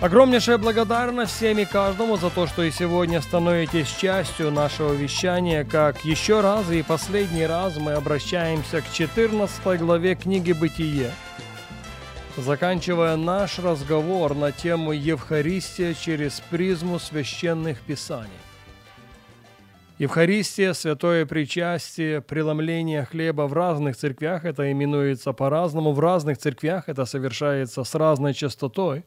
Огромнейшая благодарность всем и каждому за то, что и сегодня становитесь частью нашего вещания, как еще раз и последний раз мы обращаемся к 14 главе книги «Бытие», заканчивая наш разговор на тему Евхаристия через призму священных писаний. Евхаристия, святое причастие, преломление хлеба в разных церквях, это именуется по-разному, в разных церквях это совершается с разной частотой.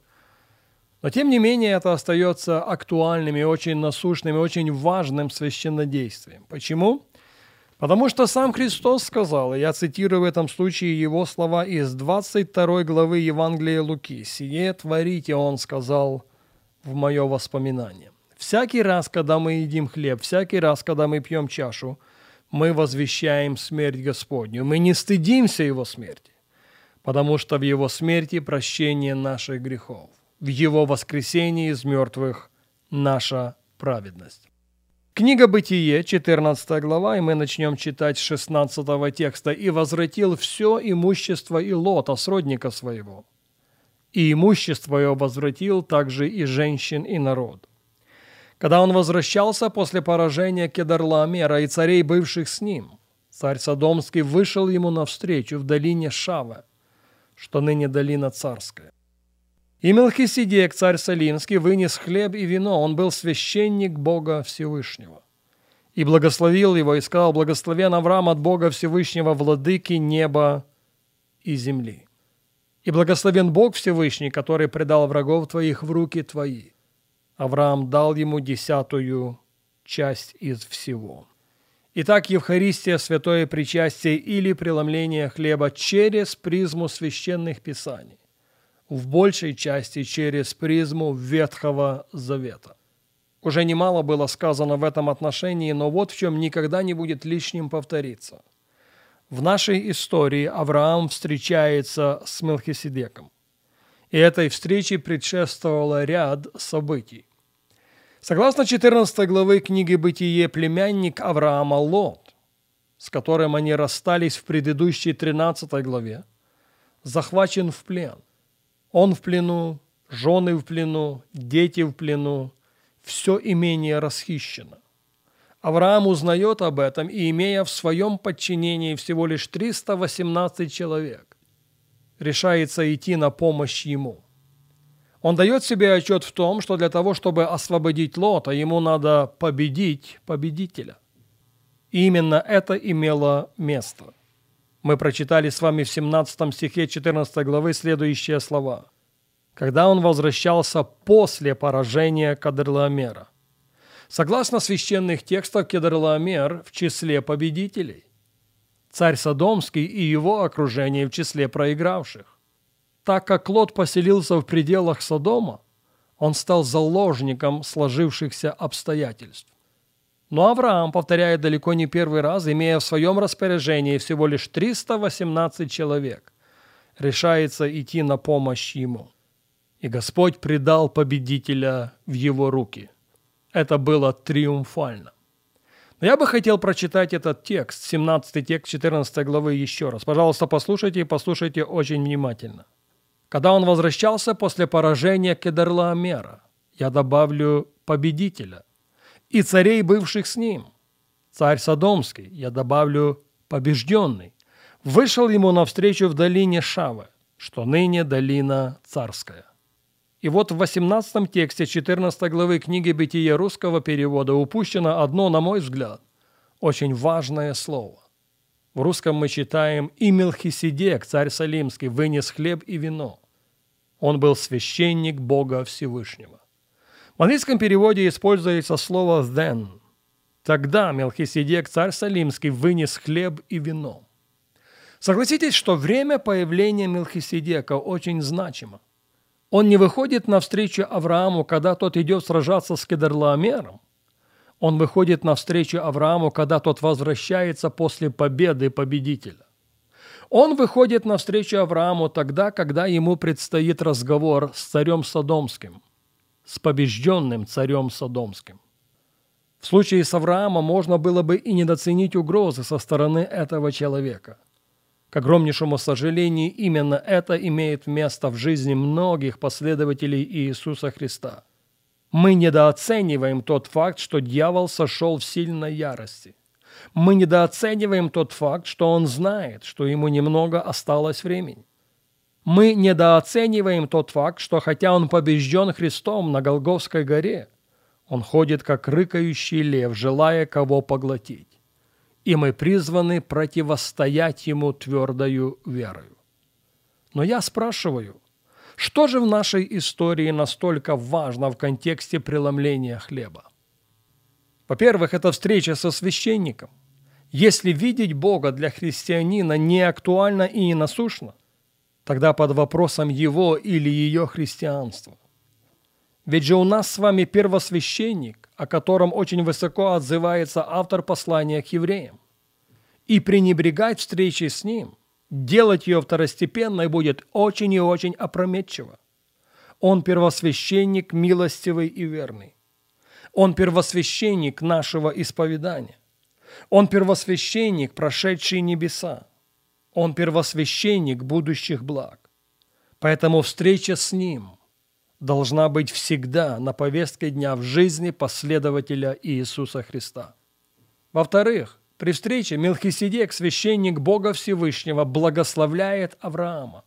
Но тем не менее это остается актуальным и очень насущным и очень важным священнодействием. Почему? Потому что сам Христос сказал, и я цитирую в этом случае его слова из 22 главы Евангелия Луки, «Сие творите, Он сказал, в мое воспоминание». Всякий раз, когда мы едим хлеб, всякий раз, когда мы пьем чашу, мы возвещаем смерть Господню. Мы не стыдимся Его смерти, потому что в Его смерти прощение наших грехов, в Его воскресении из мертвых наша праведность. Книга Бытие, 14 глава, и мы начнем читать с 16 текста. «И возвратил все имущество и лота, сродника своего, и имущество его возвратил также и женщин, и народ». Когда он возвращался после поражения Кедарламера и царей, бывших с ним, царь Содомский вышел ему навстречу в долине Шава, что ныне долина царская. И Мелхиседек, царь Салимский, вынес хлеб и вино, он был священник Бога Всевышнего. И благословил его, и сказал, благословен Авраам от Бога Всевышнего, владыки неба и земли. И благословен Бог Всевышний, который предал врагов твоих в руки твои. Авраам дал ему десятую часть из всего. Итак, Евхаристия, святое причастие или преломление хлеба через призму священных писаний, в большей части через призму Ветхого Завета. Уже немало было сказано в этом отношении, но вот в чем никогда не будет лишним повториться. В нашей истории Авраам встречается с Мелхиседеком. И этой встрече предшествовало ряд событий. Согласно 14 главы книги «Бытие», племянник Авраама Лот, с которым они расстались в предыдущей 13 главе, захвачен в плен. Он в плену, жены в плену, дети в плену, все имение расхищено. Авраам узнает об этом и, имея в своем подчинении всего лишь 318 человек, решается идти на помощь ему. Он дает себе отчет в том, что для того, чтобы освободить Лота, ему надо победить победителя. И именно это имело место. Мы прочитали с вами в 17 стихе 14 главы следующие слова. «Когда он возвращался после поражения Кадрлаомера». Согласно священных текстов, Кедрлаомер в числе победителей царь Содомский и его окружение в числе проигравших. Так как Лот поселился в пределах Содома, он стал заложником сложившихся обстоятельств. Но Авраам, повторяет далеко не первый раз, имея в своем распоряжении всего лишь 318 человек, решается идти на помощь ему. И Господь предал победителя в его руки. Это было триумфально. Но я бы хотел прочитать этот текст, 17 текст 14 главы еще раз. Пожалуйста, послушайте и послушайте очень внимательно. Когда он возвращался после поражения Кедерлаомера, я добавлю победителя, и царей, бывших с ним, царь Содомский, я добавлю побежденный, вышел ему навстречу в долине Шавы, что ныне долина царская. И вот в 18 тексте 14 главы книги «Бытие» русского перевода упущено одно, на мой взгляд, очень важное слово. В русском мы читаем «И Мелхиседек, царь Салимский, вынес хлеб и вино». Он был священник Бога Всевышнего. В английском переводе используется слово «then». Тогда Мелхиседек, царь Салимский, вынес хлеб и вино. Согласитесь, что время появления Мелхиседека очень значимо – Он не выходит навстречу Аврааму, когда тот идет сражаться с Кедрлаомером. Он выходит навстречу Аврааму, когда тот возвращается после победы победителя. Он выходит навстречу Аврааму тогда, когда ему предстоит разговор с царем Содомским, с побежденным царем Содомским. В случае с Авраамом можно было бы и недооценить угрозы со стороны этого человека. К огромнейшему сожалению, именно это имеет место в жизни многих последователей Иисуса Христа. Мы недооцениваем тот факт, что дьявол сошел в сильной ярости. Мы недооцениваем тот факт, что он знает, что ему немного осталось времени. Мы недооцениваем тот факт, что хотя он побежден Христом на Голговской горе, он ходит, как рыкающий лев, желая кого поглотить. И мы призваны противостоять ему твердою верою. Но я спрашиваю, что же в нашей истории настолько важно в контексте преломления хлеба? Во-первых, это встреча со священником. Если видеть Бога для христианина не актуально и не насущно, тогда под вопросом его или ее христианства. Ведь же у нас с вами первосвященник, о котором очень высоко отзывается автор послания к евреям. И пренебрегать встречей с ним, делать ее второстепенной будет очень и очень опрометчиво. Он первосвященник милостивый и верный. Он первосвященник нашего исповедания. Он первосвященник, прошедший небеса. Он первосвященник будущих благ. Поэтому встреча с Ним – должна быть всегда на повестке дня в жизни последователя Иисуса Христа. Во-вторых, при встрече Мелхиседек, священник Бога Всевышнего, благословляет Авраама.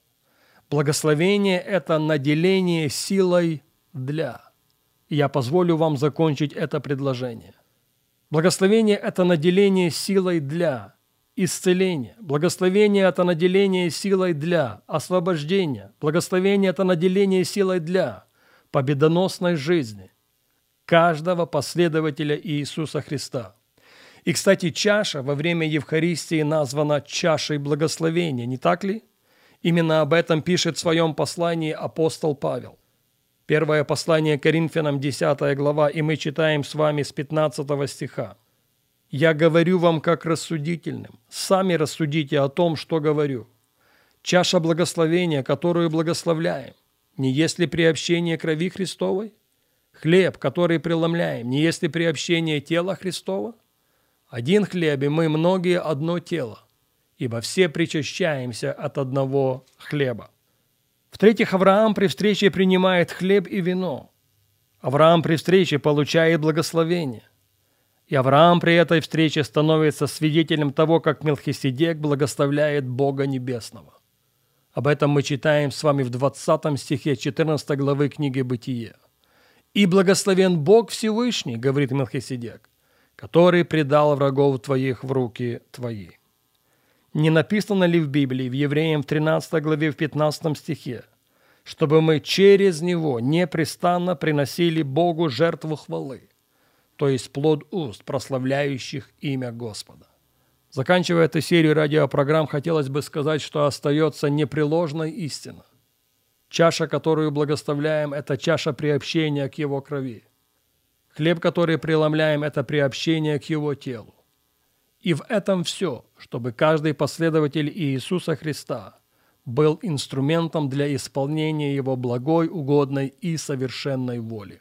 Благословение – это наделение силой для. Я позволю вам закончить это предложение. Благословение – это наделение силой для исцеления. Благословение – это наделение силой для освобождения. Благословение – это наделение силой для победоносной жизни каждого последователя Иисуса Христа. И, кстати, чаша во время Евхаристии названа чашей благословения, не так ли? Именно об этом пишет в своем послании апостол Павел. Первое послание Коринфянам, 10 глава, и мы читаем с вами с 15 стиха. «Я говорю вам как рассудительным, сами рассудите о том, что говорю. Чаша благословения, которую благословляем, не есть ли приобщение крови Христовой? Хлеб, который преломляем, не есть ли приобщение тела Христова? Один хлеб, и мы многие одно тело, ибо все причащаемся от одного хлеба. В-третьих, Авраам при встрече принимает хлеб и вино. Авраам при встрече получает благословение. И Авраам при этой встрече становится свидетелем того, как Мелхиседек благословляет Бога Небесного. Об этом мы читаем с вами в 20 стихе 14 главы книги «Бытие». «И благословен Бог Всевышний, — говорит Мелхиседек, — который предал врагов твоих в руки твои». Не написано ли в Библии, в Евреям в 13 главе в 15 стихе, чтобы мы через него непрестанно приносили Богу жертву хвалы, то есть плод уст, прославляющих имя Господа. Заканчивая эту серию радиопрограмм, хотелось бы сказать, что остается непреложной истина. Чаша, которую благословляем, это чаша приобщения к Его крови. Хлеб, который преломляем, это приобщение к Его телу. И в этом все, чтобы каждый последователь Иисуса Христа был инструментом для исполнения Его благой, угодной и совершенной воли.